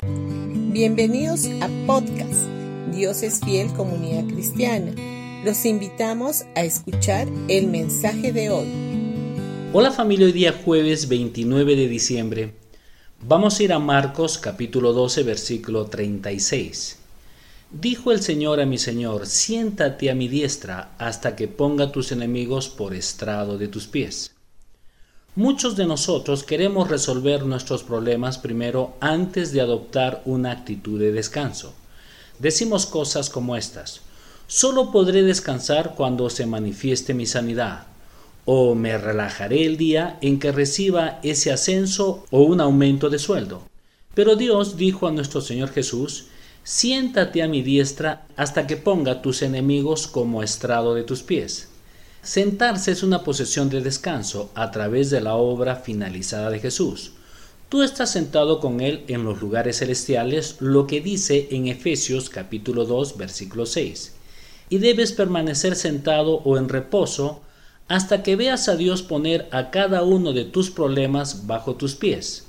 Bienvenidos a podcast Dios es fiel comunidad cristiana. Los invitamos a escuchar el mensaje de hoy. Hola familia, hoy día jueves 29 de diciembre. Vamos a ir a Marcos capítulo 12 versículo 36. Dijo el Señor a mi Señor, siéntate a mi diestra hasta que ponga tus enemigos por estrado de tus pies. Muchos de nosotros queremos resolver nuestros problemas primero antes de adoptar una actitud de descanso. Decimos cosas como estas. Solo podré descansar cuando se manifieste mi sanidad. O me relajaré el día en que reciba ese ascenso o un aumento de sueldo. Pero Dios dijo a nuestro Señor Jesús, siéntate a mi diestra hasta que ponga tus enemigos como estrado de tus pies. Sentarse es una posesión de descanso a través de la obra finalizada de Jesús. Tú estás sentado con Él en los lugares celestiales, lo que dice en Efesios capítulo 2 versículo 6. Y debes permanecer sentado o en reposo hasta que veas a Dios poner a cada uno de tus problemas bajo tus pies.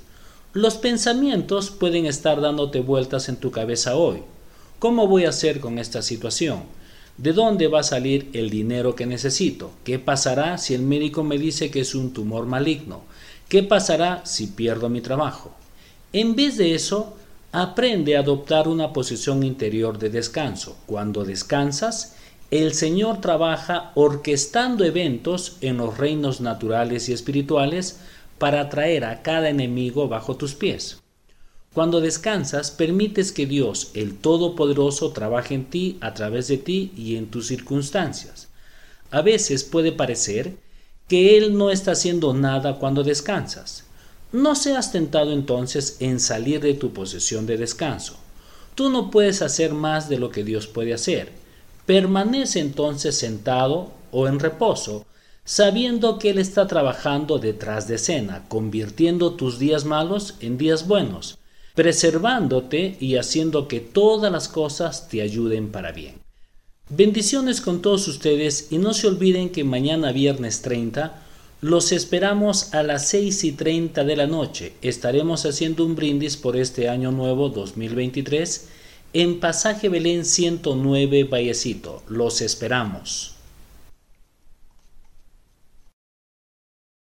Los pensamientos pueden estar dándote vueltas en tu cabeza hoy. ¿Cómo voy a hacer con esta situación? ¿De dónde va a salir el dinero que necesito? ¿Qué pasará si el médico me dice que es un tumor maligno? ¿Qué pasará si pierdo mi trabajo? En vez de eso, aprende a adoptar una posición interior de descanso. Cuando descansas, el Señor trabaja orquestando eventos en los reinos naturales y espirituales para atraer a cada enemigo bajo tus pies. Cuando descansas, permites que Dios, el Todopoderoso, trabaje en ti, a través de ti y en tus circunstancias. A veces puede parecer que Él no está haciendo nada cuando descansas. No seas tentado entonces en salir de tu posesión de descanso. Tú no puedes hacer más de lo que Dios puede hacer. Permanece entonces sentado o en reposo sabiendo que Él está trabajando detrás de escena, convirtiendo tus días malos en días buenos, preservándote y haciendo que todas las cosas te ayuden para bien. Bendiciones con todos ustedes y no se olviden que mañana viernes 30 los esperamos a las 6 y 30 de la noche. Estaremos haciendo un brindis por este año nuevo 2023 en Pasaje Belén 109 Vallecito. Los esperamos.